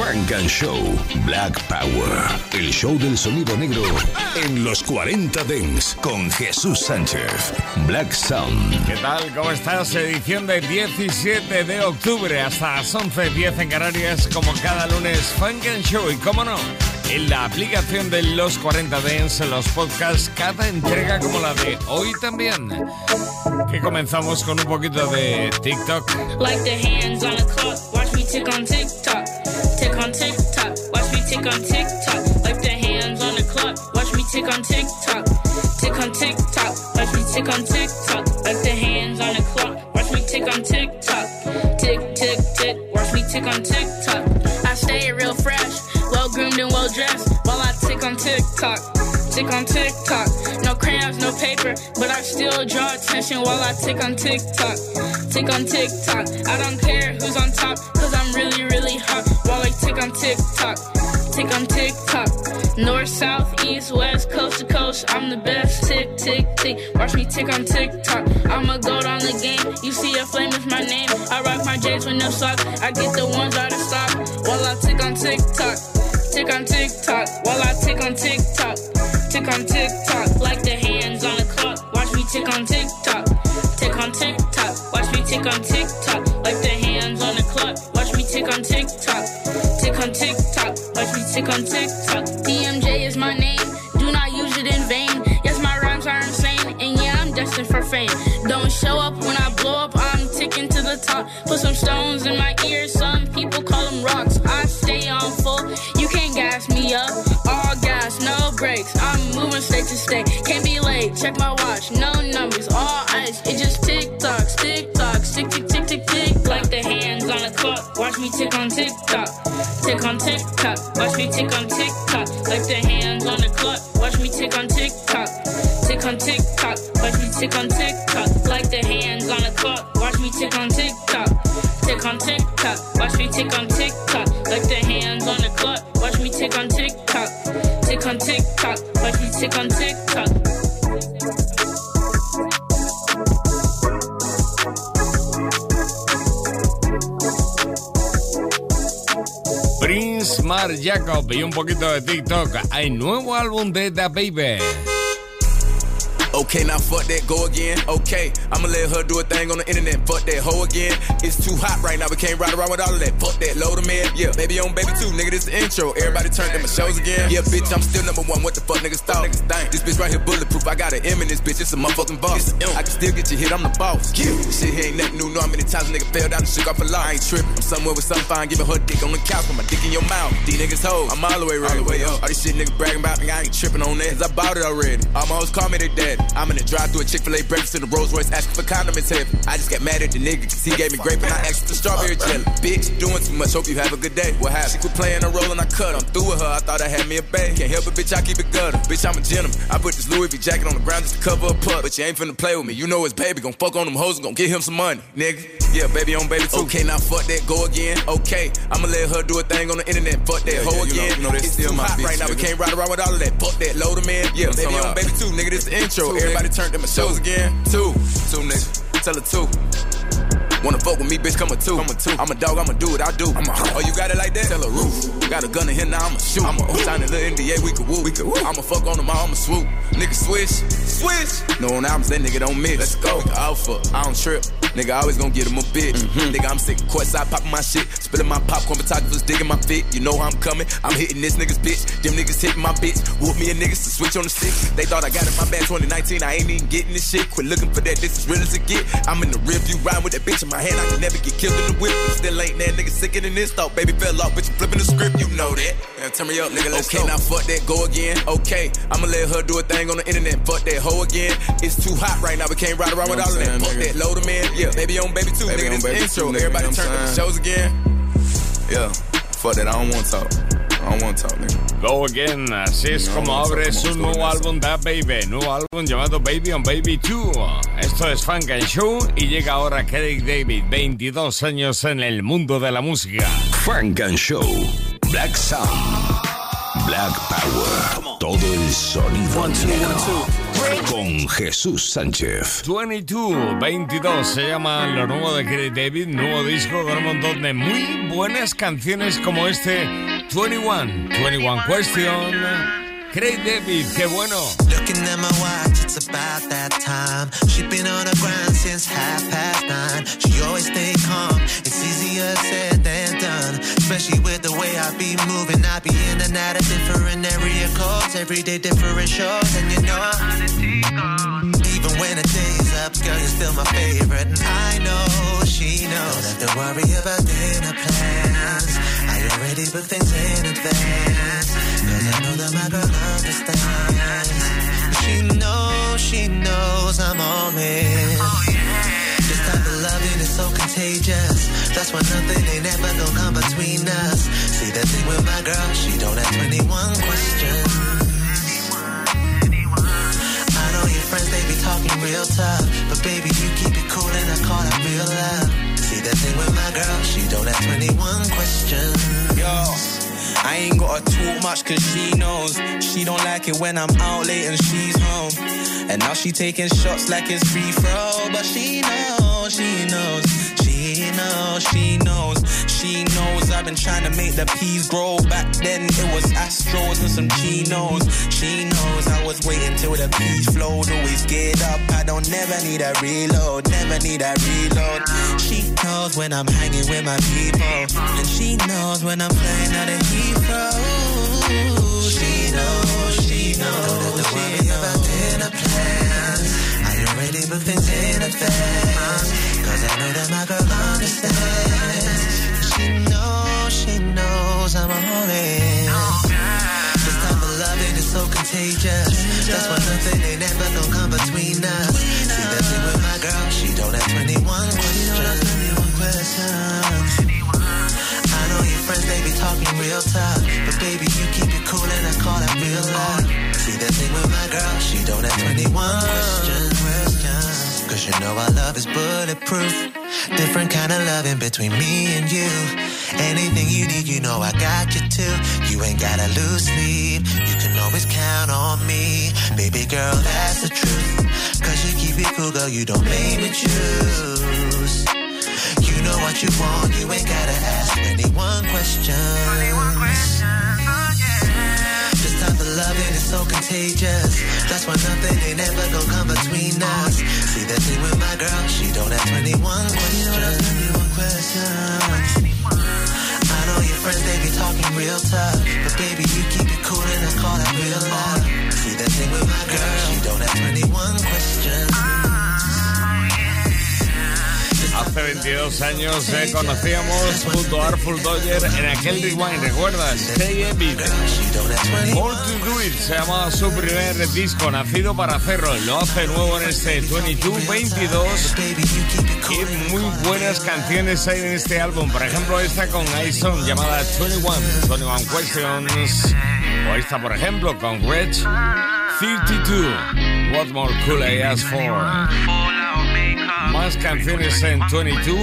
Funk and Show Black Power. El show del sonido negro en los 40 Dents con Jesús Sánchez. Black Sound. ¿Qué tal? ¿Cómo estás? Edición de 17 de octubre hasta las 11.10 en Canarias, como cada lunes, Funk and Show. Y cómo no, en la aplicación de los 40 Dents, en los podcasts, cada entrega como la de hoy también. Que comenzamos con un poquito de TikTok. Like the hands on the clock, watch me tick on TikTok. Tick on TikTok. Like the hands on the clock, watch me tick on TikTok. Tick on TikTok, watch me tick on TikTok. Like the hands on the clock, watch me tick on TikTok. Tick, tick, tick, watch me tick on TikTok. I stay real fresh, well groomed and well dressed while I tick on TikTok. Tick on TikTok. No crayons, no paper, but I still draw attention while I tick on TikTok. Tick on TikTok. I don't care who's on top, cause I'm really, really hot while I tick on TikTok. Tick on TikTok. North, south, east, west, coast to coast. I'm the best. Tick, tick, tick. Watch me tick on TikTok. I'm a goat on the game. You see a flame is my name. I rock my J's with no socks. I get the ones out of stock while I tick on TikTok. Tick on TikTok while I tick on TikTok. Tick on TikTok like the hands on the clock. Watch me tick on TikTok. Tick on TikTok. Watch me tick on TikTok me tick on TikTok. Tick on TikTok. Watch me tick on TikTok. DMJ is my name. Do not use it in vain. Yes, my rhymes are insane, and yeah, I'm destined for fame. Don't show up when I blow up. I'm ticking to the top. Put some stones in my ears. Some people call them rocks. I stay on full. You can't gas me up. All gas, no brakes. I'm moving state to state. Can't be late. Check my watch. No numbers. All tick on TikTok. Tick on TikTok. Watch me tick on TikTok. Like the hands on the clock. Watch me tick on TikTok. Tick on TikTok. Watch me tick on TikTok. Like the hands on the clock. Watch me tick on Jacob y un poquito de TikTok. Hay nuevo álbum de The Baby. Okay, now fuck that, go again. Okay, I'ma let her do a thing on the internet. Fuck that hoe again. It's too hot right now, we can't ride around with all of that. Fuck that, load 'em man. Yeah, baby on baby too, nigga, this the intro. Everybody turn to my shows again. Yeah, bitch, I'm still number one. What the fuck niggas thought? Niggas think. This bitch right here bulletproof. I got an M in this bitch, it's a motherfucking boss. I can still get you hit, I'm the boss. Yeah. This shit here ain't nothing new. Know how many times a nigga fell down and shook off a lot. I ain't tripping. I'm somewhere with some fine, giving her dick on the couch with my dick in your mouth. These niggas hoes, I'm all the way right. All the way up. All this shit niggas bragging about me, I ain't tripping on that. Cause I bought it already. All my hoes call me their daddy. I'm in the drive through a Chick-fil-A breakfast in the Rolls Royce asking for condiments heavy. I just got mad at the nigga cause he gave me grape and I asked for strawberry jelly. Bitch, doing too much, hope you have a good day. What happened? She quit playing a role and I cut her. I'm through with her, I thought I had me a bae. Can't help it, bitch, I keep it gutter. Bitch, I'm a gentleman. I put this Louis V jacket on the ground just to cover a pup. But you ain't finna play with me. You know it's baby, gon' fuck on them hoes and gon' get him some money, nigga. Yeah, baby on baby too. Okay, now fuck that, go again. Okay, I'ma let her do a thing on the internet. Fuck that, hoe yeah, you know- again. you know it's still too my hot bitch, right now, we nigga. can't ride around with all of that. Fuck that, load 'em in. Yeah, baby talking on baby too, nigga, this the intro. Everybody turned to my shows again. Two, two nigga, tell her two. Wanna fuck with me, bitch, come a two. Come a two. I'm a dog, I'ma do what I do. I'm a, oh, you got it like that? Tell a roof. Got a gun in here, now I'ma shoot. I'm a sign a little NDA, we could woo. We could woo. I'ma fuck on them, I'ma swoop. Nigga switch, switch. No on albums, that nigga don't miss. Let's go. Alpha, I don't trip. Nigga always gon' get him a bitch. Mm-hmm. Nigga, I'm sick. Courtside popping my shit. Spilling my popcorn, photographers digging my fit. You know how I'm coming. I'm hitting this nigga's bitch. Them niggas hitting my bitch. Whoop me and niggas to switch on the stick. They thought I got it my bad 2019. I ain't even getting this shit. Quit looking for that. This is real as it get. I'm in the rear view riding with that bitch in my hand. I can never get killed in the whip. But still ain't that nigga sicker than this. Thought baby fell off, bitch. I'm flipping the script. You know that. Man, turn me up, nigga. Let's okay, now fuck that. Go again. Okay, I'ma let her do a thing on the internet. Fuck that hoe again. It's too hot right now. We can't ride around You with know all of that. Fuck that. Load 'em in. Yeah, baby on baby too. Baby nigga, this the baby intro. too, nigga, Everybody you turn to the shows again. Yeah, fuck that, I don't want to talk. Go Again, así es como abre su nuevo álbum Da Baby, nuevo álbum llamado Baby on Baby 2. Esto es Funk and Show y llega ahora Craig David, 22 años en el mundo de la música. Funk and Show, Black Sound, Black Power, todo el sonido negro. Con Jesús Sánchez. 22, 22 se llama lo nuevo de Craig David, nuevo disco con un montón de muy buenas canciones como este 21, 21 Question. Craig David, qué bueno. Looking at my watch, it's about that time. She been on the grind since half past nine. She always stay calm. It's easier said than done. Especially with the way I be moving. I be in and out of different area codes. Every day different shows. And you know, even when the day's up, girl, you're still my favorite. And I know she knows. Don't have to worry about dinner plans. I already booked things in advance. Cause I know that my girl understands. She knows, she knows I'm all in. So contagious. That's why nothing ain't ever gonna come between us. See the thing with my girl, she don't ask 21 questions. I know your friends, they be talking real tough. But baby, you keep it cool and I call that real love. See the thing with my girl, she don't ask 21 questions. Yo. I ain't gotta talk much cause she knows. She don't like it when I'm out late and she's home. And now she taking shots like it's free throw. But she knows, she knows, she knows, she knows, she knows. I've been trying to make the peas grow. Back then it was Astros and some chinos. She knows I was waiting till the peas flowed. Always get up, I don't never need a reload, never need a reload. She knows when I'm hanging with my people. And she knows when I'm playing out of Heathrow. She knows, she knows. Don't have to worry about dinner plans. I already booked. Cause I know that my girl understands. She knows, she knows I'm all in. This type of loving is so contagious. That's why nothing ain't ever gonna come between us. See that thing with my girl, she don't have 21 questions. I know your friends, they be talking real tough. But baby, you keep it cool and I call that real love. See that thing with my girl, she don't have 21 questions. Cause you know our love is bulletproof. Different kind of loving between me and you. Anything you need, you know I got you too. You ain't gotta lose sleep. You can always count on me. Baby girl, that's the truth. Cause you keep it cool, girl, you don't make me choose. You know what you want, you ain't gotta ask 21 questions. Type of loving is so contagious. That's why nothing ain't ever gonna come between us. See that thing with my girl, she don't have 21 questions. I know your friends, they be talking real tough. But baby, you keep it cool and I call that real love. See that thing with my girl, she don't have 21 questions. Hace 22 años eh, conocíamos junto a Artful Dodger en aquel Rewind, ¿recuerdas? Stay. More to Do It se llama su primer disco, nacido para hacerlo. Lo hace nuevo en este 22-22. Y muy buenas canciones hay en este álbum. Por ejemplo, esta con Ison llamada 21, 21 Questions. O esta, por ejemplo, con Reg 32. What more could I ask for? Más canciones en 22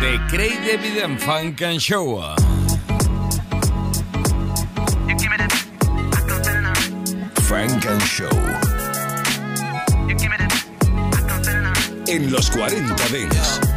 de Craig David en Funk and Show. Funk and Show. En los 40 Dents.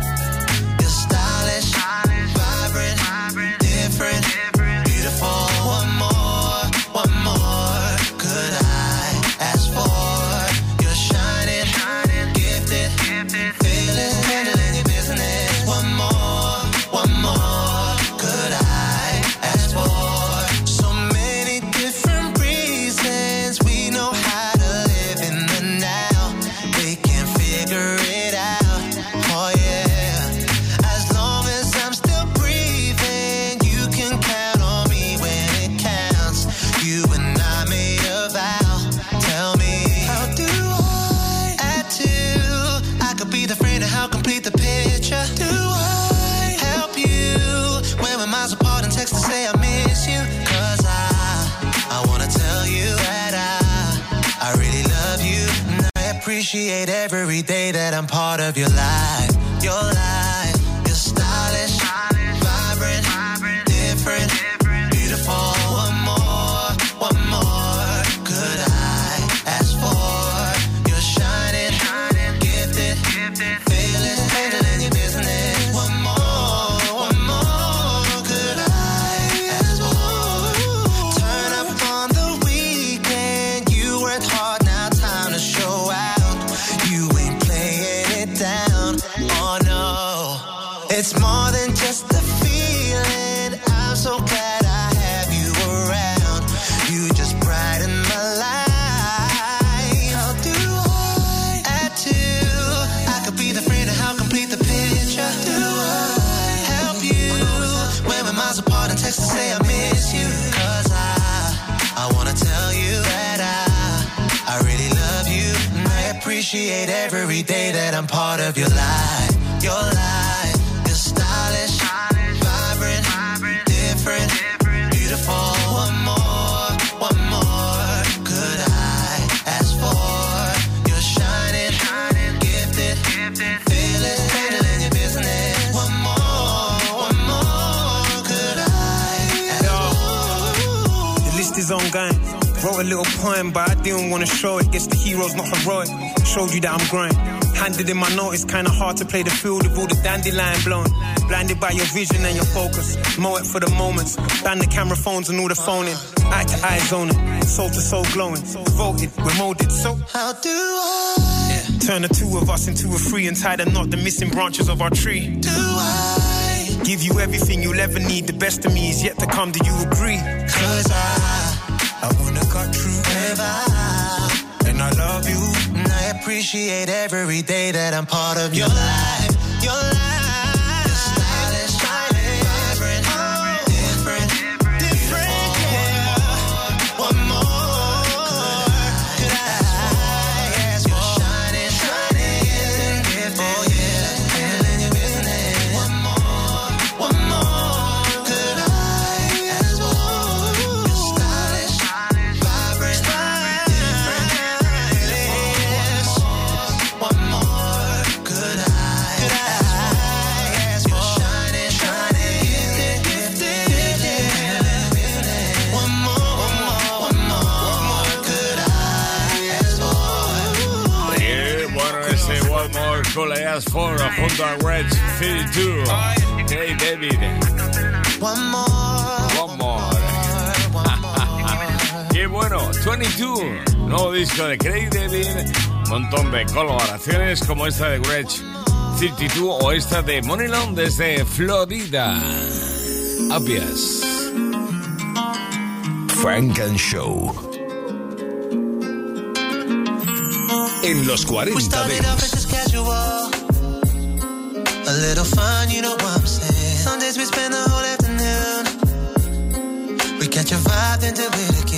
wrote a little poem, but I didn't wanna show it. Guess the hero's not heroic. Showed you that I'm growing. Handed in my note, it's kinda hard to play the field with all the dandelion blown. Blinded by your vision and your focus. Mow it for the moments. Ban the camera phones and all the phoning. Eye to eye zoning. Soul to soul glowing. Voted, we're molded. So, how do I? Turn the two of us into a three and tie the knot, the missing branches of our tree. Do I? Give you everything you'll ever need. The best of me is yet to come. Do you agree? Cause I I wanna cut through ever. And I love you. And I appreciate every day that I'm part of your life. Your life. Fast Four junto a Red 32. Hey David. One more. One more. Qué bueno, 22. Nuevo disco de Craig David. Montón de colaboraciones como esta de Gretsch 32 o esta de Monilon desde Florida. Obvious. Frank and Show. En los 40 de A little fun, you know what I'm saying. Some days we spend the whole afternoon. We catch a vibe, then do it again.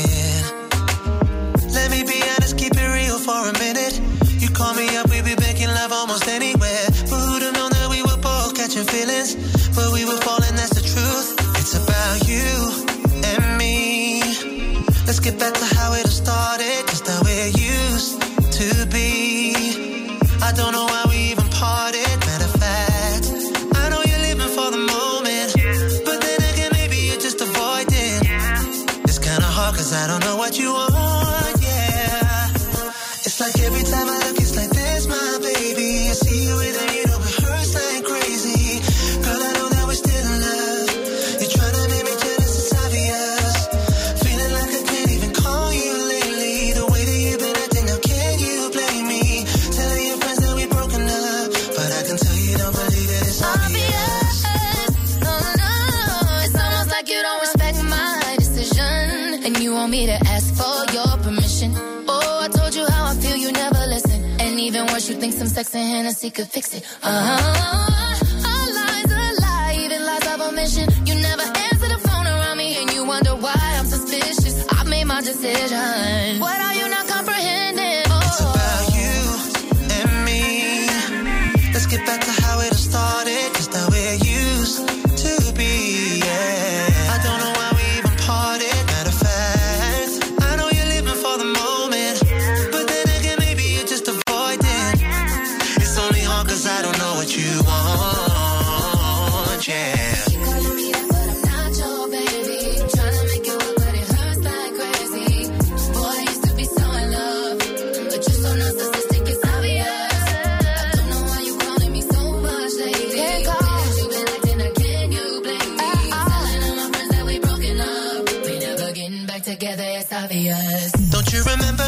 could fix it. Uh huh.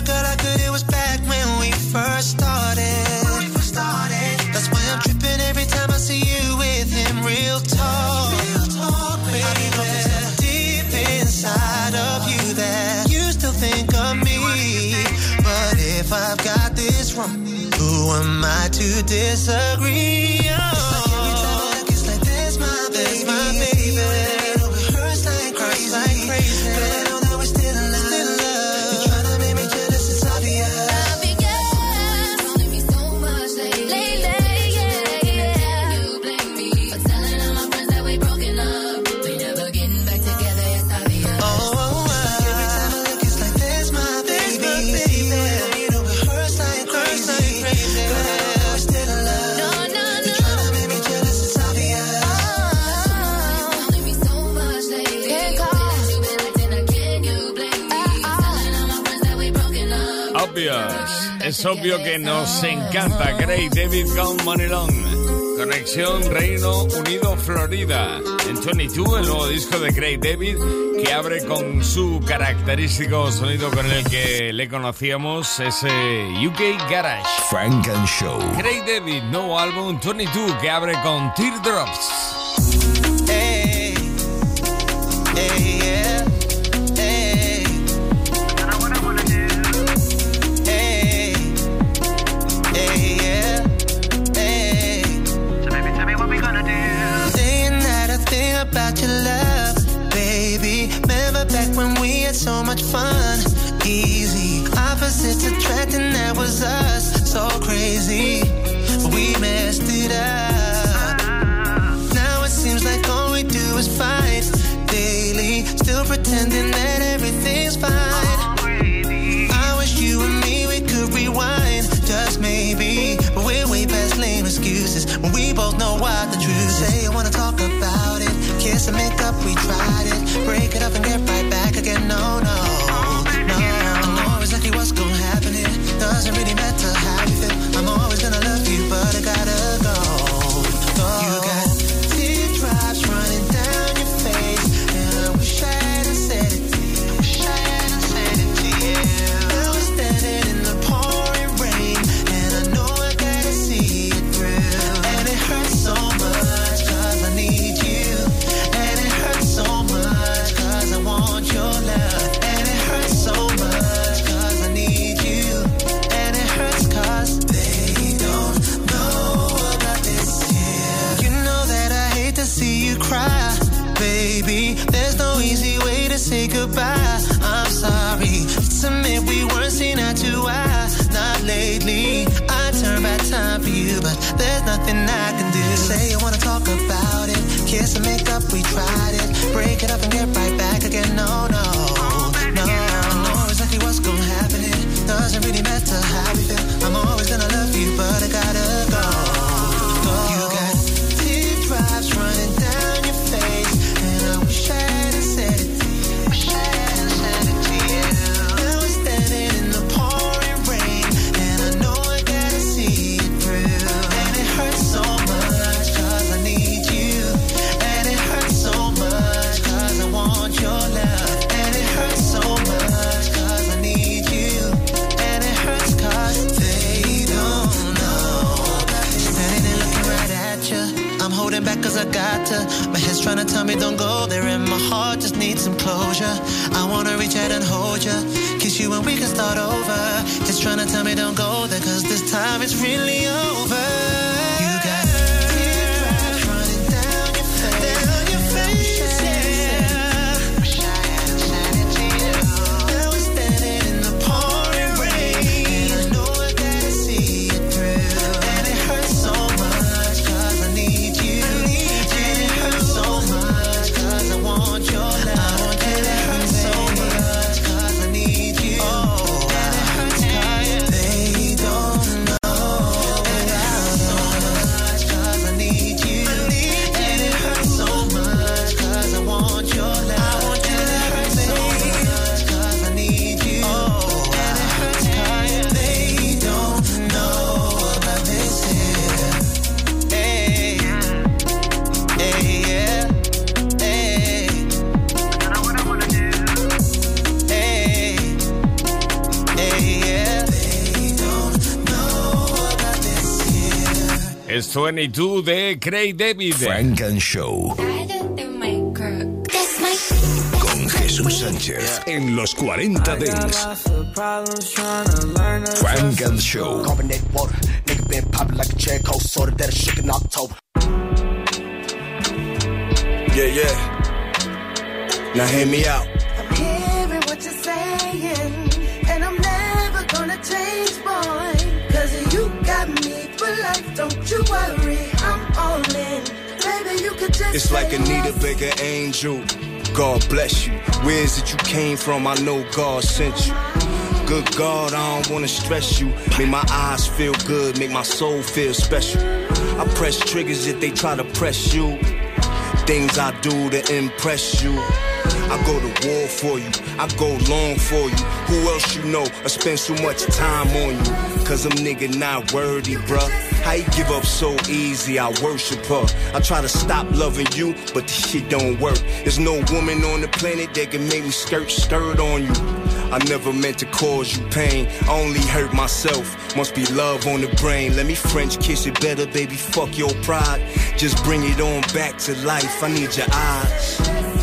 girl, how good it was back when we first started. When we first started. That's why I'm tripping every time I see you with him. Real talk. Real talk, baby. I know deep inside of you that you still think of me. But if I've got this wrong, who am I to disagree? es obvio que nos encanta. Gray David con Money Long. Conexión Reino Unido Florida. En 22, el nuevo disco de Gray David que abre con su característico sonido con el que le conocíamos, ese UK Garage. Frank and Show. Gray David, nuevo álbum 22 que abre con Teardrops. 22 de Craig David. Frank and Show. Con Jesús Sánchez en los 40 Dents. Frank and Show. Yeah, yeah. Now hear me out. It's like Anita. Baker Angel. God bless you. Where is it you came from? I know God sent you. Good God, I don't wanna stress you. Make my eyes feel good, make my soul feel special. I press triggers if they try to press you. Things I do to impress you. I go to war for you, I go long for you. Who else you know? I spend so much time on you. Cause I'm nigga not worthy, bruh. How you give up so easy? I worship her. I try to stop loving you, but this shit don't work. There's no woman on the planet that can make me skirt, skirt on you. I never meant to cause you pain. I only hurt myself. Must be love on the brain. Let me French kiss it better, baby. Fuck your pride. Just bring it on back to life. I need your eyes.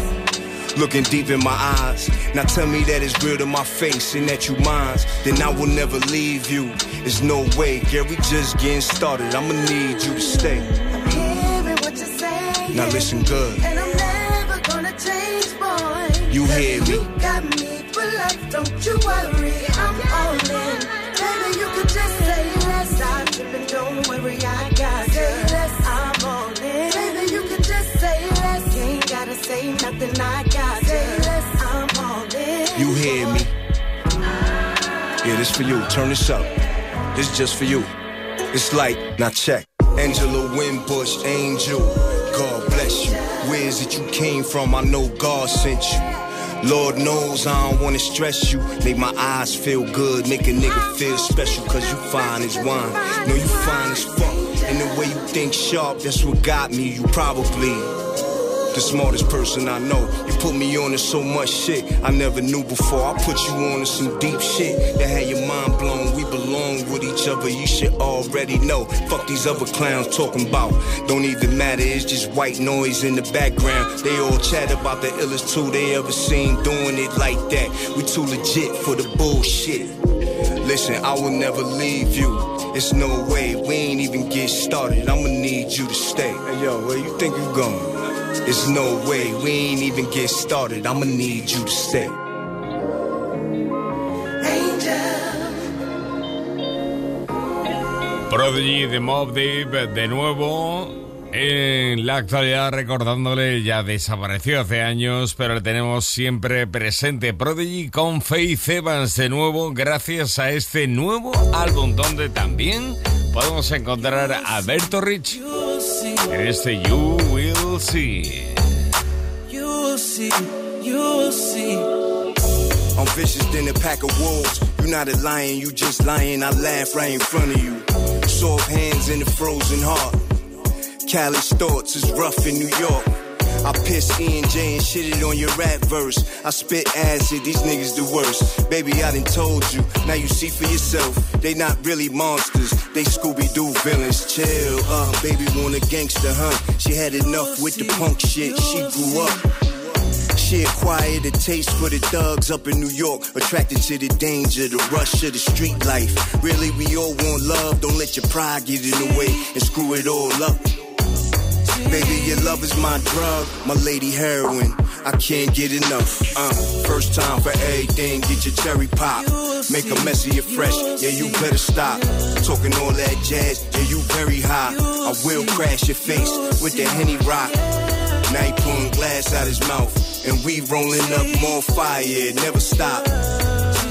Looking deep in my eyes. Now tell me that it's real to my face and that you mine. Then I will never leave you. There's no way, girl. We just getting started. I'ma need you to stay. I'm hearing what you're saying. Now listen good. And I'm never gonna change, boy. You hear me? You got me for life, don't you worry, I'm all in. Baby, you could just say hear me? Yeah, this for you. Turn this up. This just for you. It's like, now check. Angela Winbush, angel. God bless you. Where is it you came from? I know God sent you. Lord knows I don't wanna stress you. Make my eyes feel good, make a nigga feel special, cause you fine as wine. No, you fine as fuck. And the way you think sharp, that's what got me. You probably the smartest person I know. You put me on to so much shit I never knew before. I put you on to some deep shit that had your mind blown. We belong with each other, you should already know. Fuck these other clowns talking about. Don't even matter, it's just white noise in the background. They all chat about the illest two they ever seen doing it like that. We too legit for the bullshit. Listen, I will never leave you. It's no way, we ain't even get started. I'ma need you to stay. Hey yo, where you think you going? No way, we ain't even get started. I'ma need you to stay. Prodigy de Mob Deep de nuevo en la actualidad recordándole ya desapareció hace años pero le tenemos siempre presente Prodigy con Faith Evans de nuevo gracias a este nuevo álbum donde también podemos encontrar a Alberto Rich en este You Will You'll see You'll see, you'll see. I'm vicious than a pack of wolves. You're not a lion, you just lying. I laugh right in front of you. Soft hands in the frozen heart. Callous thoughts is rough in New York. I piss E and shit it on your rap verse. I spit acid, these niggas the worst. Baby, I done told you, now you see for yourself. They not really monsters, they Scooby Doo villains. Chill, uh, baby want a gangster, huh? She had enough with the punk shit, she grew up. She acquired a taste for the thugs up in New York, attracted to the danger, the rush of the street life. Really, we all want love, don't let your pride get in the way and screw it all up. Baby, your love is my drug, my lady heroin. I can't get enough. Uh, first time for everything, get your cherry pop. Make a mess of your fresh, yeah, you better stop. Talking all that jazz, yeah, you very high. I will crash your face with the Henny Rock. Now he pulling glass out his mouth, and we rolling up more fire, never stop.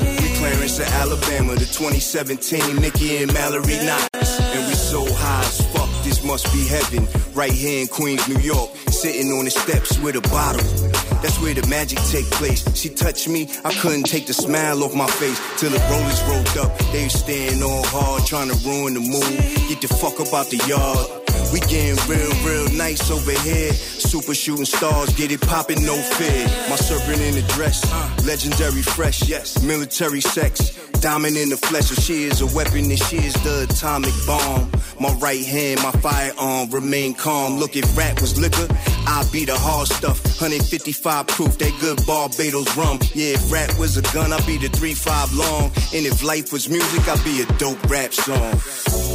We Clarence to Alabama, the 2017 Mickey and Mallory Knox, and we so high. Must be heaven, right here in Queens, New York, sitting on the steps with a bottle. That's where the magic take place. She touched me, I couldn't take the smile off my face till the rollers rolled up. They was staying all hard, trying to ruin the mood. Get the fuck up out the yard. We getting real, real nice over here. Super shooting stars, get it poppin', no fear. My serpent in the dress, legendary fresh, yes. Military sex, Diamond in the flesh, so she is a weapon and she is the atomic bomb. My right hand, my firearm, remain calm. Look, if rap was liquor, I'd be the hard stuff. 155 proof, that good Barbados rum. Yeah, if rap was a gun, I'd be the 3-5 long. And if life was music, I'd be a dope rap song.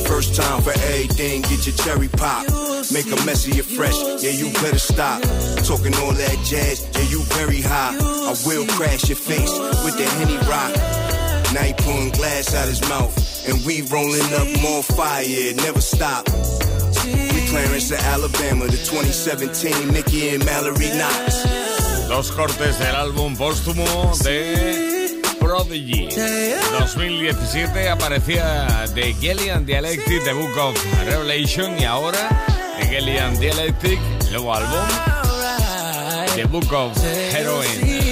First time for everything, get your cherry pop. Make a mess of your fresh, yeah, you better stop. Talking all that jazz, yeah, you very high. I will crash your face with the Henny Rock. Now he pulling glass out his mouth, and we rolling up more fire, it never stop. We Clarence to Alabama, the 2017 Nicki and Mallory Knox. Dos cortes del álbum póstumo de Prodigy. 2017 aparecía The Gelly and Dialectic, The Book of Revelation, y ahora The Gelly and Dialectic, nuevo álbum, The Book of Heroin.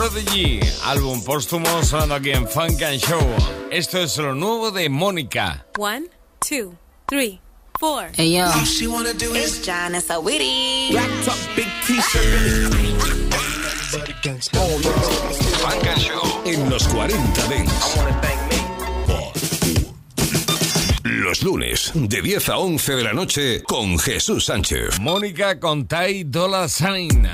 Prodigy, álbum póstumo sonando aquí en Funk and Show. Esto es lo nuevo de Mónica. One, two, three, four. Hey yo, All she wanna do it's is John and black top, big t-shirt. Funk and Show en los 40 Dents. Los lunes, de 10 a 11 de la noche, con Jesús Sánchez. Mónica con Ty Dolla Sign.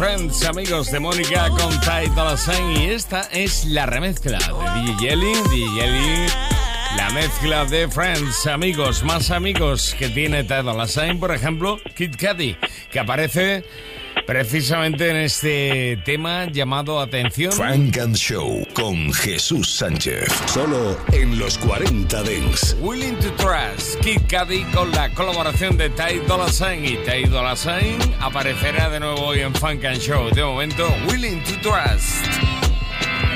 Friends, amigos de Mónica con Dolla Sign. Y esta es la remezcla de DJ Jelly, DJ Jelly, la mezcla de Friends, amigos, más amigos que tiene Dolla Sign, por ejemplo, Kid Cudi, que aparece precisamente en este tema llamado Atención. Frank and Show con Jesús Sánchez. Solo en los 40 Dents. Willing to Trust, Kid Cudi con la colaboración de Ty Dolla Sign y Ty Dolla Sign aparecerá de nuevo hoy en Frank and Show. De momento, Willing to Trust.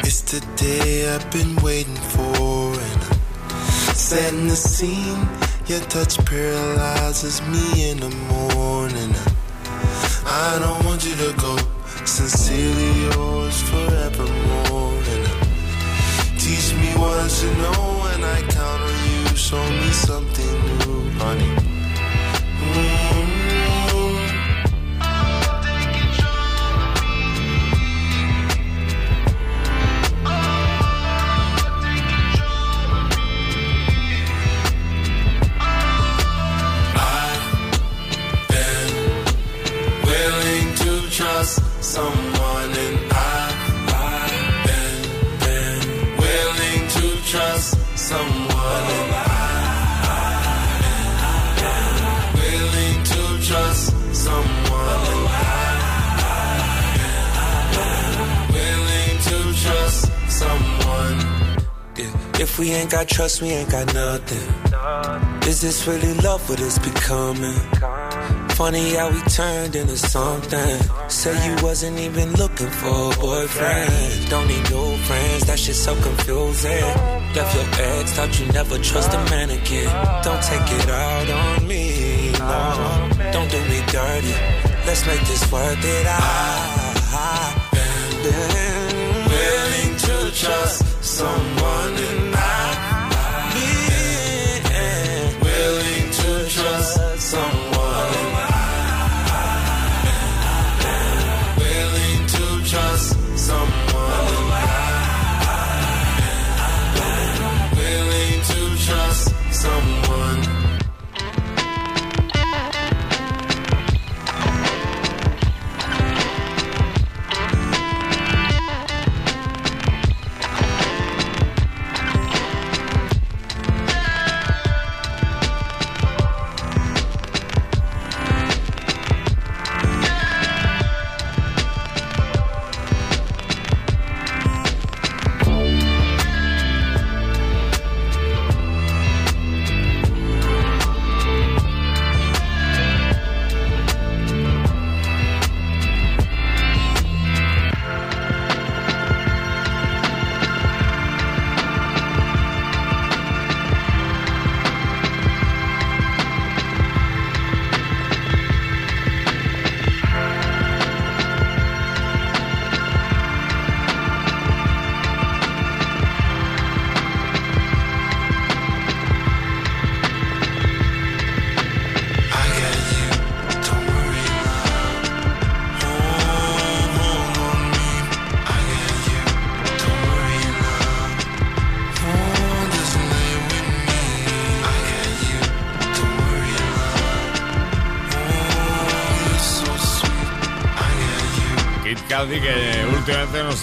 It's the day I've been waiting for and setting the scene. Your touch paralyzes me in the morning. I don't want you to go. Sincerely yours forevermore. And teach me what should know, and I count on you. Show me something new, honey. If we ain't got trust, we ain't got nothing. Is this really love? What it's becoming? Funny how we turned into something. Say you wasn't even looking for a boyfriend. Don't need new friends, that shit so confusing. Left your ex, thought you never trust a man again. Don't take it out on me, no. Don't do me dirty. Let's make this worth it. I, I've been willing to trust someone and I've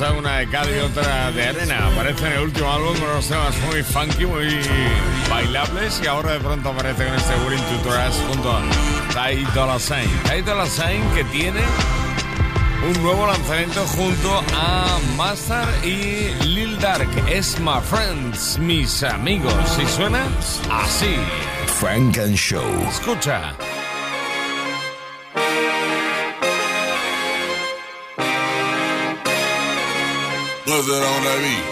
una de cal y otra de arena. Aparece en el último álbum con unos temas muy funky, muy bailables y ahora de pronto aparece con este Willing to Trust junto a Ty Dolla Sign. Ty Dolla Sign que tiene un nuevo lanzamiento junto a Master y Lil Dark. Es My Friends, mis amigos. Y suena así. Frank and Show. Escucha. What's that on that beat?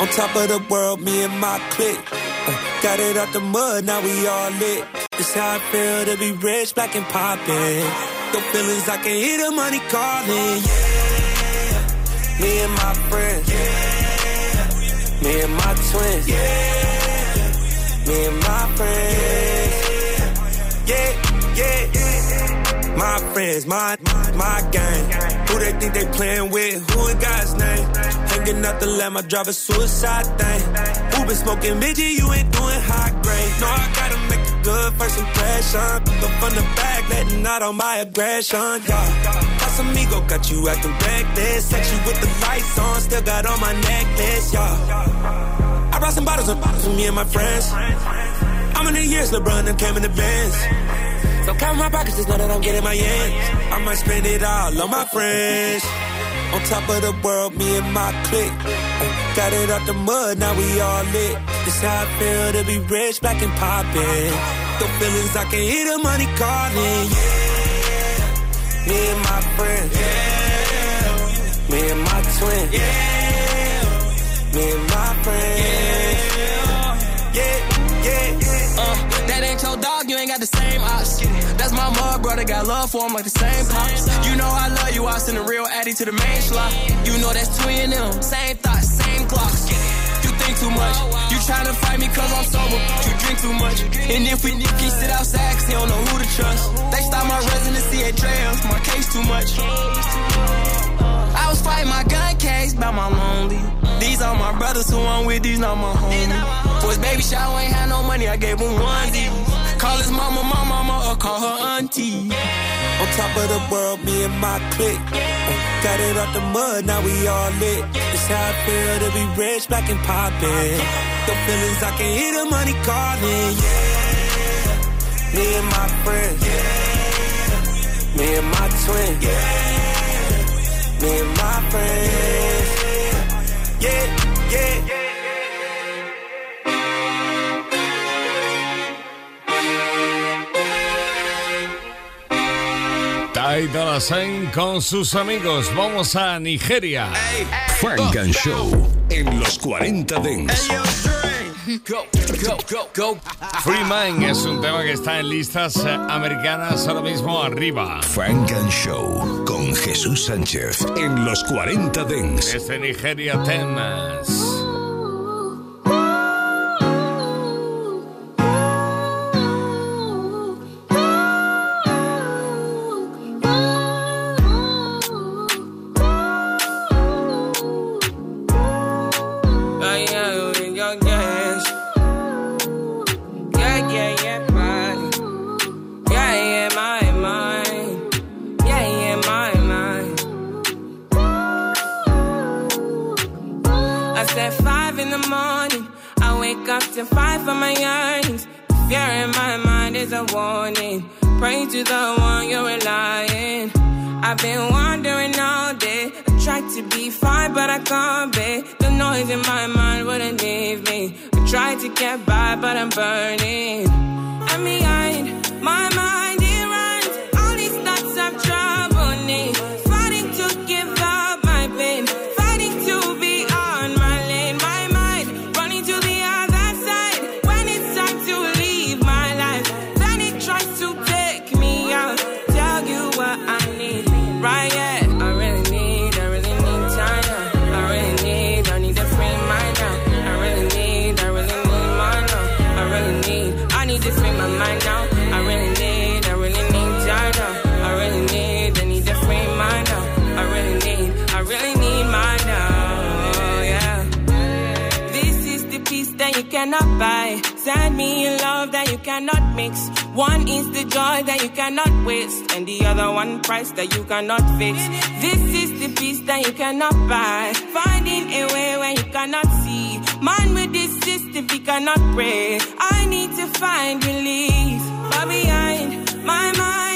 On top of the world, me and my clique. Uh, got it out the mud, now we all lit. It's how I feel to be rich, black and poppin'. The feelings I can hear the money calling. Yeah, me and my friends. Yeah, me and my twins. Yeah, me and my friends. Yeah, yeah. My friends, my my gang. Who they think they playing with? Who in God's name? Hanging out the lamb, I drive a suicide thing. Who been smoking midget? You ain't doing high grade. No, I gotta make a good first impression. Look from the back, letting out on my aggression. Yeah. Casamigo got you acting reckless. Sex you with the lights on, still got on my necklace, yeah. I brought some bottles and bottles for me and my friends. I'm in the years, LeBron and came in the Benz. So count my pockets, just know that I'm getting my ends. I might spend it all on my friends. On top of the world, me and my clique. Got it out the mud, now we all lit. This how I feel to be rich, black and poppin'. The feelings I can hear the money calling, yeah. Me and my friends, yeah. Me and my twin, yeah. Me and my friends, yeah, yeah, yeah. Dog, you ain't got the same ops. That's my mud brother, got love for him like the same pops. You know I love you, I send a real addy to the main slot. You know that's twin them, same thoughts, same clocks. You think too much, you tryna fight me cause I'm sober, you drink too much. And if we he sit outside cause he don't know who to trust. They stop my residency at trails, my case too much. I was fighting my gun case by my lonely. These are my brothers who I'm with, these not my homies. For his baby shower ain't had no money, I gave him onesie. Call his mama, my mama, or call her auntie. On top of the world, me and my clique. Ay, uh, Got it out the mud, now we all lit. This how I feel to be rich, black and poppin'. The feelings I can hear the money calling, yeah. Me and my friends, yeah. Me and my twin, yeah. Me and my friends, yeah, yeah, yeah. Ty Dolla Sign con sus amigos. Vamos a Nigeria. Funk and Show en los 40 Dents. Go, go, go, go. Free Mind es un tema que está en listas eh, americanas ahora mismo arriba. Funk and Show con Jesús Sánchez en los 40 Dents. Desde Nigeria, temas. Buy. Finding a way when you cannot see. Man with this system, he cannot pray. I need to find relief. Far behind my mind,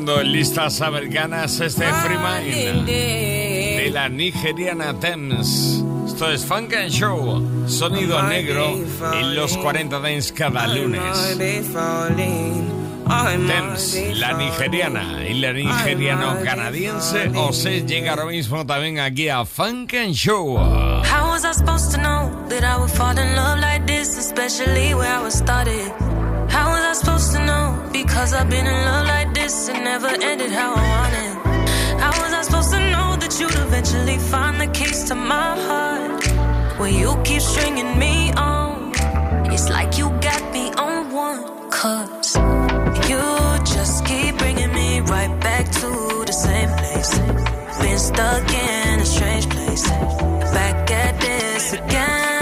Sonando en listas americanas este Free Mind de la nigeriana Thames. Esto es Funk and Show, sonido negro en los 40 Dance cada lunes. Thames, la nigeriana y la nigeriano canadiense Ose llega ahora mismo también aquí a Funk and Show. How was I supposed to know that I would fall in love like this, especially where I was started? How was I supposed to know? Because I've been in love like this and never ended how I wanted. How was I supposed to know that you'd eventually find the keys to my heart? When you keep stringing me on, it's like you got me on one. Cause you just keep bringing me right back to the same place. Been stuck in a strange place. Back at this again.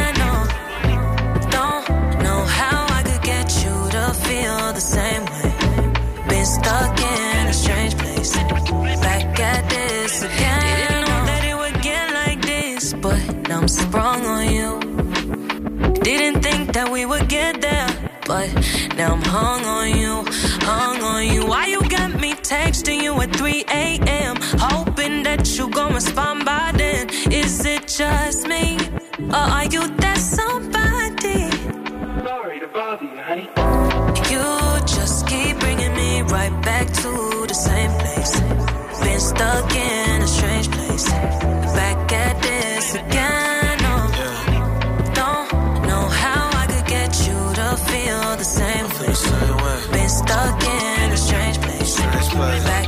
Stuck in a strange place. Back at this again. Didn't know that it would get like this, but now I'm sprung on you. Didn't think that we would get there, but now I'm hung on you, hung on you. Why you got me texting you at 3 a.m. Hoping that you gon' respond by then. Is it just me? Or are you that somebody? Sorry to bother you, honey. You to the same place. Been stuck in a strange place. Back at this again. Oh, don't know how I could get you to feel the same way. Been stuck in a strange place. Back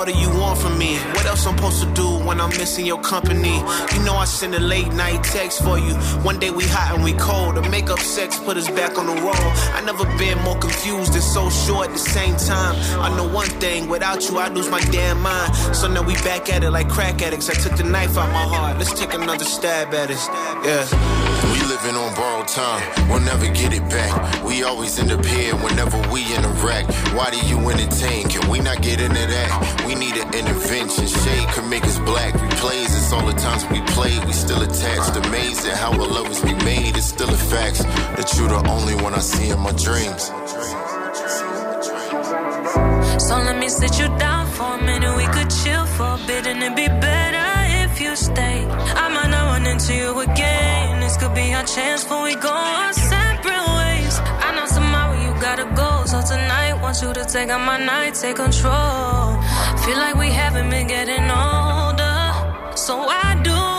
more do you want from me? What else I'm supposed to do when I'm missing your company? You know I send a late night text for you. One day we hot and we cold. The makeup sex put us back on the road. I never been more confused and so sure at the same time. I know one thing, without you I lose my damn mind. So now we back at it like crack addicts. I took the knife out my heart. Let's take another stab at it. Yeah. We living on borrowed time, we'll never get it back. We always end up here whenever we interact. Why do you entertain? Can we not get into that? We need an intervention. Shade can make us black. We Replays us all the times we played. We still attached. Amazing how our love was remade. It's still a fact that you're the only one I see in my dreams. So let me sit you down for a minute. We could chill for a bit and it'd be better if you stay. I might not run into you again. This could be our chance before we go our separate ways. I know tomorrow you gotta go. So tonight, want you to take on my night, take control. Feel like we haven't been getting older. So why do?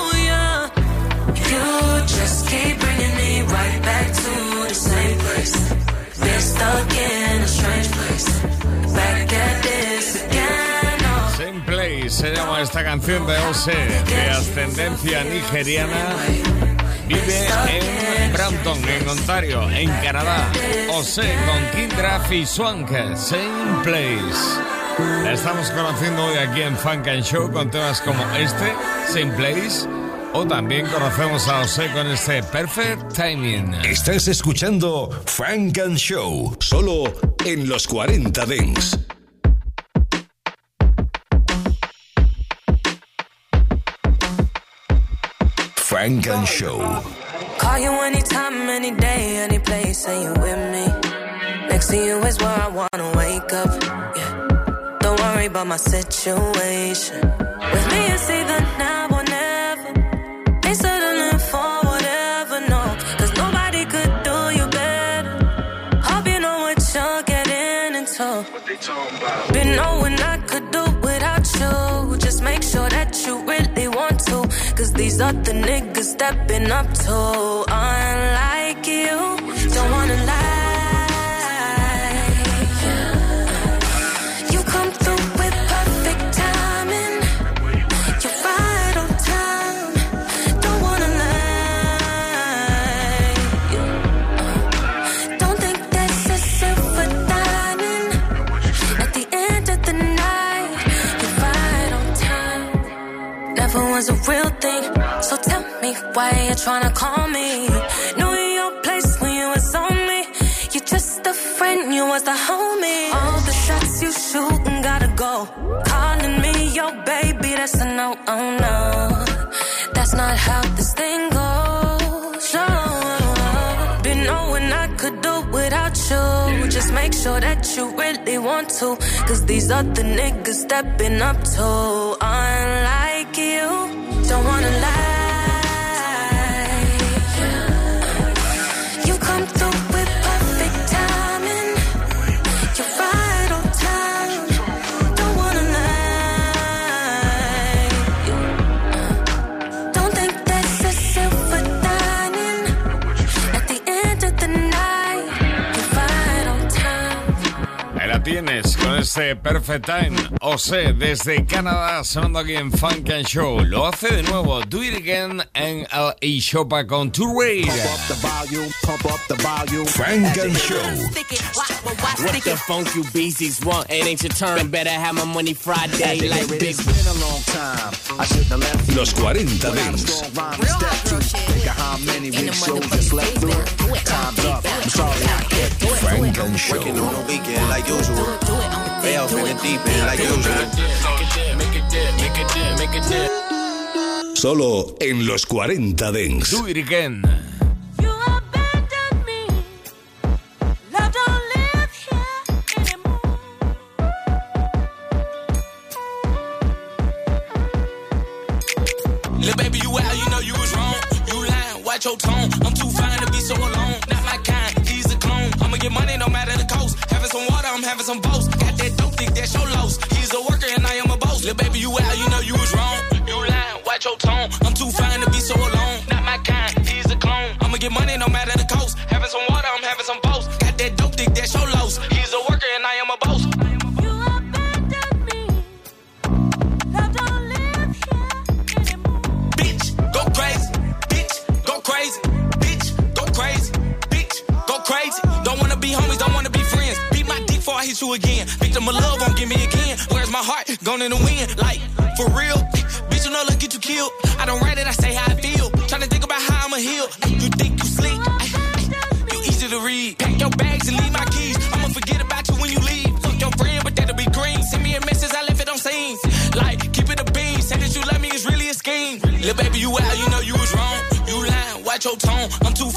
You just keep bringing me right back to the same place. Stuck in a strange place. Back at this again. Oh. Same Place se llama esta canción de Ose, de ascendencia nigeriana. Vive en Brampton, en Ontario, en Canadá. Ose con Kindraff y Swank, Same Place. La estamos conociendo hoy aquí en Funk and Show con temas como este, Same Place. O también conocemos a Ose con este Perfect Timing. Estás escuchando Funk and Show, solo en los 40 Dents. And Show. Call you anytime, any day, any place, and you with me. Next to you is where I wanna wake up. Yeah. Don't worry about my situation. With me, it's either now these other niggas stepping up to. Unlike you, don't wanna lie. You come through with perfect timing. You're right on time. Don't wanna lie. Don't think this is silver diamond. At the end of the night, you're right on time. Never was a real thing so tell me why you tryna call me. Know your place when you was on me. You're just a friend, you was the homie. All the shots you shooting gotta go. Calling me your baby, that's a no, oh no. That's not how this thing goes. No. Been knowing I could do without you. Just make sure that you really want to. Cause these other niggas stepping up to. Unlike you, don't wanna lie. Tienes con este Perfect Time. Ose, desde Canadá, sonando aquí en Funk and Show. Lo hace de nuevo, Do It Again NLE Choppa con Tour Raid. Funk and Show. What the funk you beasties want? It ain't your turn. Better have my money Friday like big. It's been a long time. I shouldn't have left you. Los 40 When I was Dance. gonna rhyme and step to. Think of how many weak shows that slept through. Time's up. I'm sorry I kept you. Funk and Show. Working on the weekend like usual. Way off in the deep end like usual. Solo en los 40 Dance. Do It Again. Love don't live here anymore. Little baby, you out, you know you was wrong. You lying, watch your tone. I'm too fine to be so alone. Not my kind, he's a clone. I'ma get money no matter the cost. Having some water, I'm having some that's your loss. He's a worker and I am a boss. Little baby, you out, you know you was wrong. You lying, watch your tone. I'm too fine to you again. Victim of love won't give me again. Where's my heart? Gone in the wind. Like, for real? Bitch, you know, let's get you killed. I don't write it, I say how I feel. Tryna think about how I'ma heal. You think you sleep? You easy to read. Pack your bags and leave my keys. I'ma forget about you when you leave. Fuck your friend, but that'll be green. Send me a message, I left it on scenes. Like, keep it a beam. Say that you love me, it's really a scheme. Little baby, you out, you know you was wrong. You lying, watch your tone. I'm too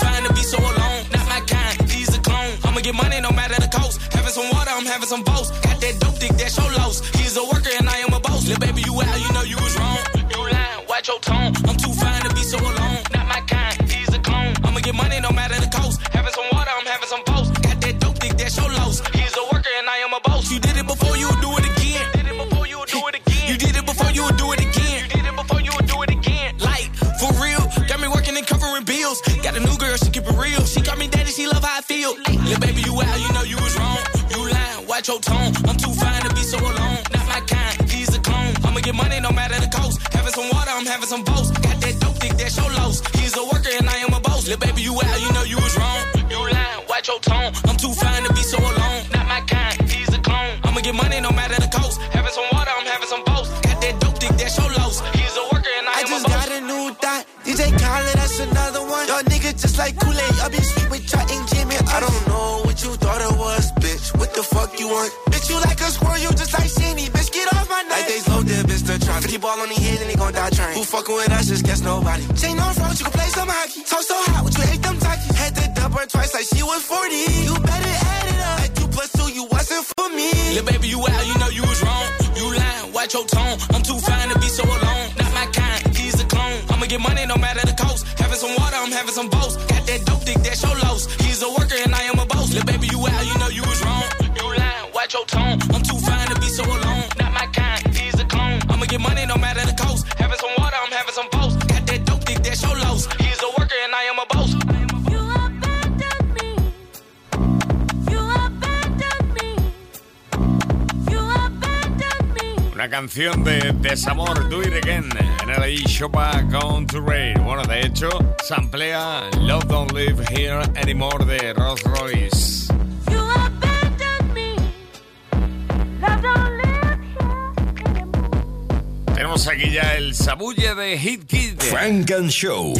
I'm having some boats. Got that dope dick, that's your loss. He's a worker and I am a boss. Little baby, you out, you know you was wrong. You lying, watch your tone. I'm watch your tone. I'm too fine to be so alone. Not my kind, he's a clone. I'ma get money no matter the cost. Having some water, I'm having some boats. Got that dope dick, that's your loss. He's a worker and I am a boss. Little baby, you out, you know you was wrong. You lying, watch your tone. 50 ball on the head and they gon' die trying. Who fucking with us, just guess nobody. Chain on front, you can play some hockey. Talk so hot, would you hate them talkies? Had to dump her twice like she was 40. You better add it up. Like two plus two, you wasn't for me. Little baby, you out, you know you was wrong. You lying, watch your tone. Canción de desamor, Do It Again, en el eShopa Gone to Rain. Bueno, de hecho, se amplía Love Don't Live Here Anymore de Rolls Royce. Tenemos aquí ya el sabulle de Hit Kid. Frank and Show.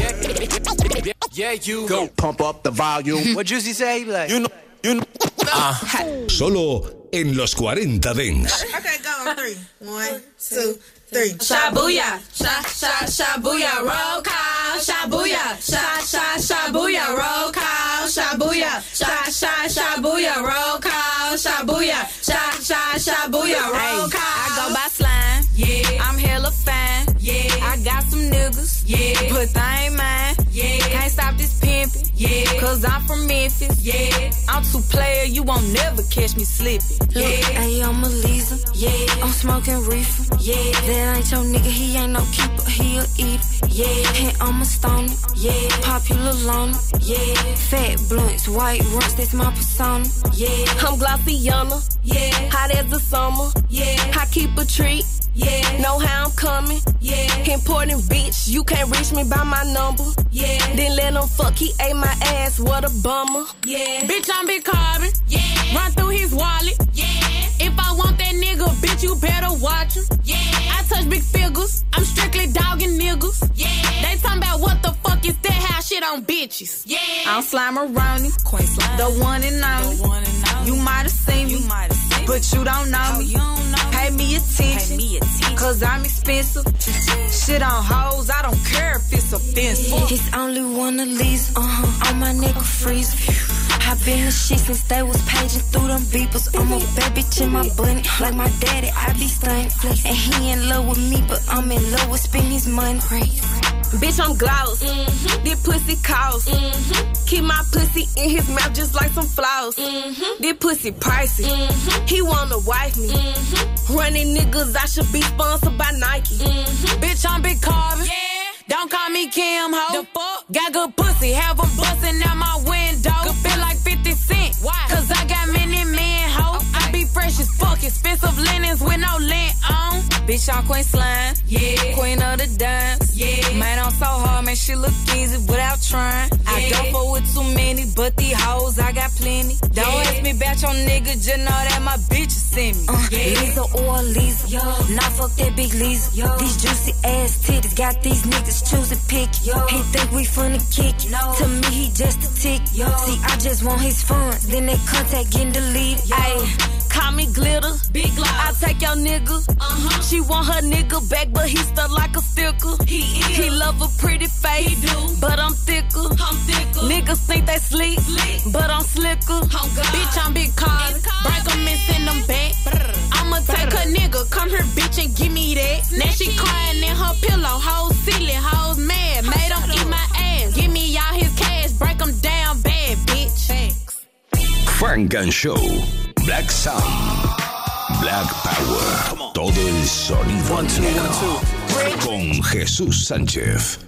Yeah, you go pump up the volume. What Juicy say? Like, you know, you know. Solo en los 40 Dance. Okay, go on three. One, two, three. Shabuya, sha sha shabuya, roll call, shabuya, sha sha shabuya, roll call, shabuya, sha sha shabuya, roll call, shabuya, sha sha shabuya, roll call. I go by slime. Yeah. I'm hella fine. Yeah. I got some niggas. Yeah. But they ain't mine. Yeah. Stop this pimping. Yeah. Cause I'm from Memphis. Yeah. I'm too player, you won't never catch me slipping. Look, hey, I'm a Lisa. Yeah. I'm smoking reefer. Yeah. That ain't your nigga, he ain't no keeper, he a eater. Yeah. And I'm a stoner. Yeah. Popular loner. Yeah. Fat blunts, white runts, that's my persona. Yeah. I'm Glossiana. Yeah. Hot as the summer. Yeah. I keep a treat. Yeah. Know how I'm coming. Yeah. Important bitch, you can't reach me by my number. Yeah. Then let him fuck, he ate my ass, what a bummer. Yeah. Bitch, I'm Big Carbon. Yeah. Run through his wallet. Yeah. If I want that nigga, bitch, you better watch him. Yeah. I touch big figures. I'm strictly dogging niggas. Yeah. They talking about what the fuck is that? How shit on bitches. Yeah. I'm Slime Ronnie, Queen Slime. The one and only. You might have seen you me, but you don't know me. Pay me attention, cause I'm expensive. Shit on hoes, I don't care if it's offensive. It's only one of these, uh huh. On my neck a freeze. I been the shit since they was paging through them beepers. I'm a bad bitch in my bunny. Like my daddy, I be stunning. And he in love with me, but I'm in love with spending his money. Bitch, I'm gloss. Mm-hmm. This pussy cost. Mm-hmm. Keep my pussy in his mouth just like some floss. Mm-hmm. This pussy pricey. He wanna wife me. Running niggas, I should be sponsored by Nike. Bitch, I'm Big Carbon. Yeah. Don't call me Kim Ho. The fuck? Got good pussy, have have 'em busting out my window. Why? Cause I got many men, ho. I be fresh as fuck, expensive linens with no lint on. Bitch, I'm Queen Slime. Yeah. Queen of the dance. Yeah. Man, I'm so hard, man, she look easy without trying. I Yeah. don't fuck with too many, but these hoes, I got plenty. Don't Yeah. ask me about your nigga, just know that my bitches send me. Uh, Lisa or Lisa. Nah, fuck that big Lisa. These juicy ass titties got these niggas choosing pick. Yo. He think we finna kick. No. To me, he just a tick. See, I just want his fun. Then that contact getting deleted. Ayy, call me glitter. Big gloss. I take your nigga. Uh-huh. She want her nigga back, but he stuck like a sticker. He is. He love a pretty face. He do. But I'm thicker. I'm thicker. Niggas think they sleep, Slick. but I'm slicker. Oh, God. Bitch, I'm big card. Big card. Break 'em and send 'em back. I'ma take a nigga, come here, bitch, and give me that. Now she crying in her pillow, hoes silly, hoes mad. Made 'em eat my ass. Give me all his cash, break 'em down bad, bitch. Funk and Show. Black Sound. Black Power. Todo el sonido negro. Con Jesús Sánchez.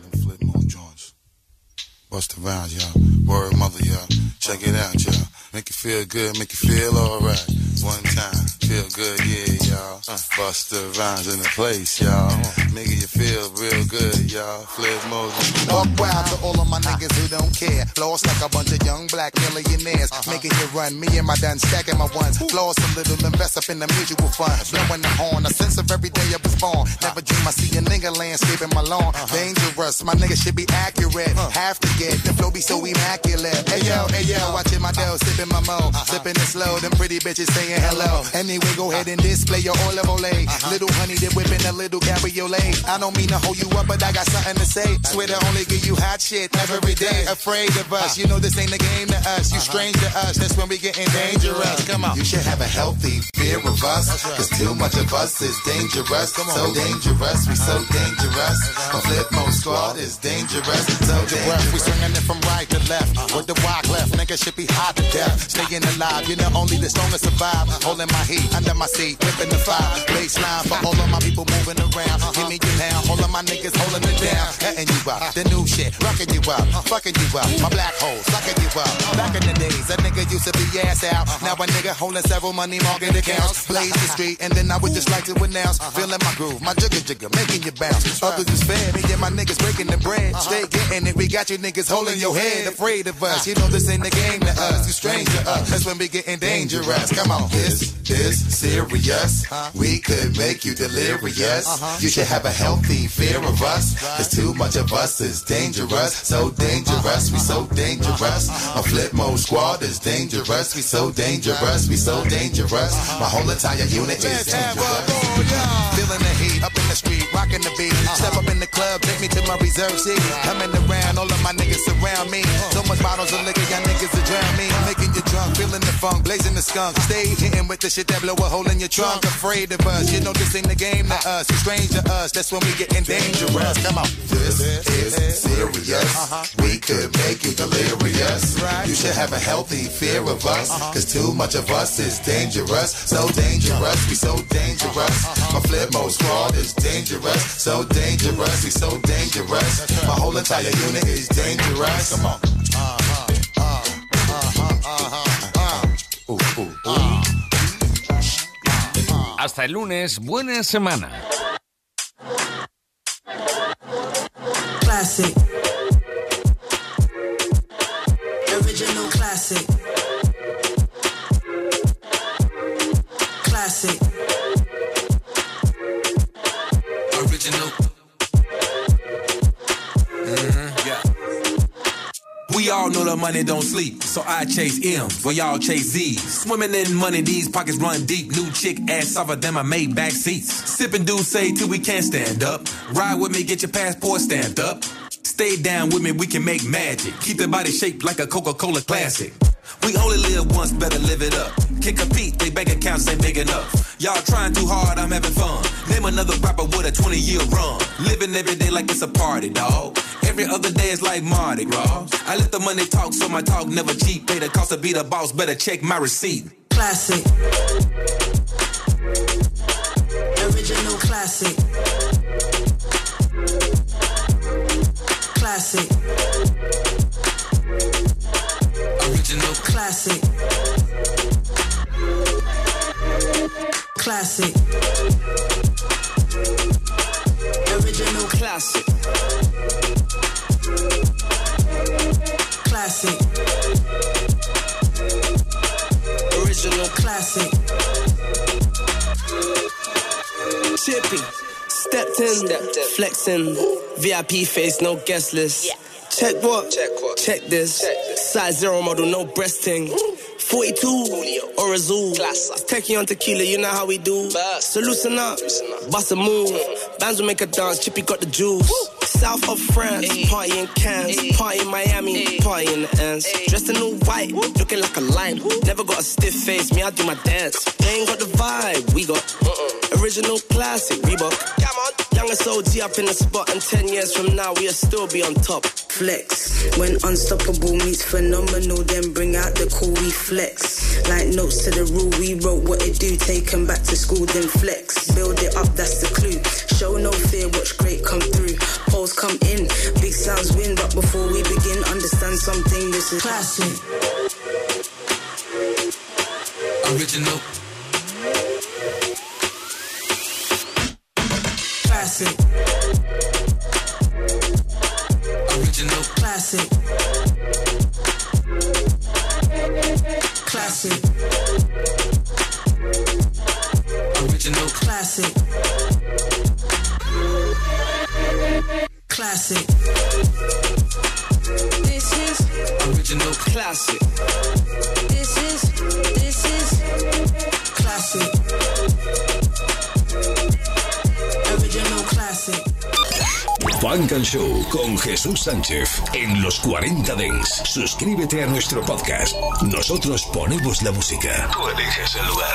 Busta Rhymes, y'all. Word mother, y'all. Check it out, y'all. Make you feel good, make you feel alright. One time, feel good, yeah, y'all. Uh, bust the rhymes in the place, y'all. Making you feel real good, y'all. Flipmode. Buck wild to all of my niggas who don't care. Lost like a bunch of young black millionaires. Uh-huh. Making it run. Me and my done stacking my ones. Lost a little, invest up in the mutual fund. Blowing the horn. A sense of every day I was born. Uh-huh. Never dream I see a nigga landscaping my lawn. Uh-huh. Dangerous. My nigga should be accurate. Uh. Have to get the flow be so immaculate. Hey yo, hey yo, uh. watching my dough, sipping my mo. Uh-huh. Sipping it slow. Them pretty bitches saying hello. Uh-huh. Anyway, go ahead and display your olive ole. Uh-huh. Little honey, they whipping a little cabriolet. I don't mean to hold you up, but I got something to say. Swear to only give you hot shit every day. Afraid of us, you know this ain't a game to us. You strange to us, that's when we getting dangerous. Come on. You should have a healthy fear of us, cause too much of us is dangerous. So dangerous, we so dangerous. A Flipmode squad is dangerous. So dangerous. We swinging it from right to left. With the walk left, nigga should be hot to death. Staying alive, you know only the strongest survive. Holding my heat under my seat, whipping the fire. Baseline for all of my people moving around. Give me your now, all of my niggas holding it down. Cutting you up, the new shit, rocking you up, fucking you up. My black hole, sucking you up. Back in the days, a nigga used to be ass out. Now a nigga holding several money market accounts. Blaze the street, and then I would just like to announce. Feeling my groove, my jigger jigger, making you bounce. Others is fed, me and my niggas breaking the bread. Stay getting it, we got you niggas holding your head, afraid of us. You know this ain't the game to us, you strange to us. That's when we getting dangerous. Come on, this. is serious. We could make you delirious. Uh-huh. You should have a healthy fear of us. Cause too much of us is dangerous. So dangerous, we so dangerous. Uh-huh. My Flipmode squad is dangerous. We so dangerous, we so dangerous. Uh-huh. My whole entire unit is dangerous. Feeling the heat up in the street, rocking the beat. Step up in the club, take me to my reserve seat. Coming around, all of my niggas surround me. So much bottles of liquor, y'all niggas will drown me. Making you drunk, feeling the funk, blazing the skunk. Stay hitting with the shit that blow a hole in your trunk. Afraid of us, you know this ain't the game to us. It's strange to us, that's when we getting dangerous. Come on. This is serious. Uh-huh. We could make you delirious. You should have a healthy fear of us. Uh-huh. Cause too much of us is dangerous. So dangerous, we so dangerous. Uh-huh. My Flipmode squad is dangerous. So dangerous, we so dangerous. My whole entire unit is dangerous. Come on. Uh-huh. Hasta el lunes, buena semana. Classic. Original classic. Classic. We all know the money don't sleep, so I chase M's while y'all chase Z's. Swimming in money, these pockets run deep. New chick ass softer than my made back seats. Sipping D'USSÉ till we can't stand up. Ride with me, get your passport stamped up. Stay down with me, we can make magic. Keep the body shaped like a Coca-Cola classic. We only live once, better live it up. Can't compete, they bank accounts ain't big enough. Y'all trying too hard, I'm having fun. Name another rapper with a 20 year run. Living every day like it's a party, dog. Every other day is like Mardi Gras. I let the money talk, so my talk never cheap. Pay the cost to be the boss, better check my receipt. Classic. Original classic. Classic. Original classic. Classic. Original classic. Classic. Original classic. Chippy. Stepped in, flexing. VIP face, no guest list. Check what? Check what? Check this. Size zero model, no breasting. 42 or a zoo. Techie on tequila, you know how we do. So loosen up, bust a move. Bands will make a dance, Chippy got the juice. South of France, eh. party in Cannes, eh. party in Miami, eh. party in the ends. Dressed in all white, looking like a lion. Never got a stiff face, me I do my dance. They ain't got the vibe, we got uh-uh. original classic Reebok. Come on, youngest OG up in the spot, and ten years from now we'll still be on top. Flex. When unstoppable meets phenomenal, then bring out the cool, we flex. Like notes to the rule, we wrote what it do, take 'em back to school, then flex. Build it up, that's the clue. Show no fear, watch great come through. Come in, big sounds win, but before we begin, understand something, this is classic. Original. Classic. Original. Classic. Classic. Original. Classic. Classic. This is Original. classic. This is. This is. Classic. Original classic. Funk and Show con Jesús Sánchez en los 40 Dents. Suscríbete a nuestro podcast. Nosotros ponemos la música. Tú eliges el lugar.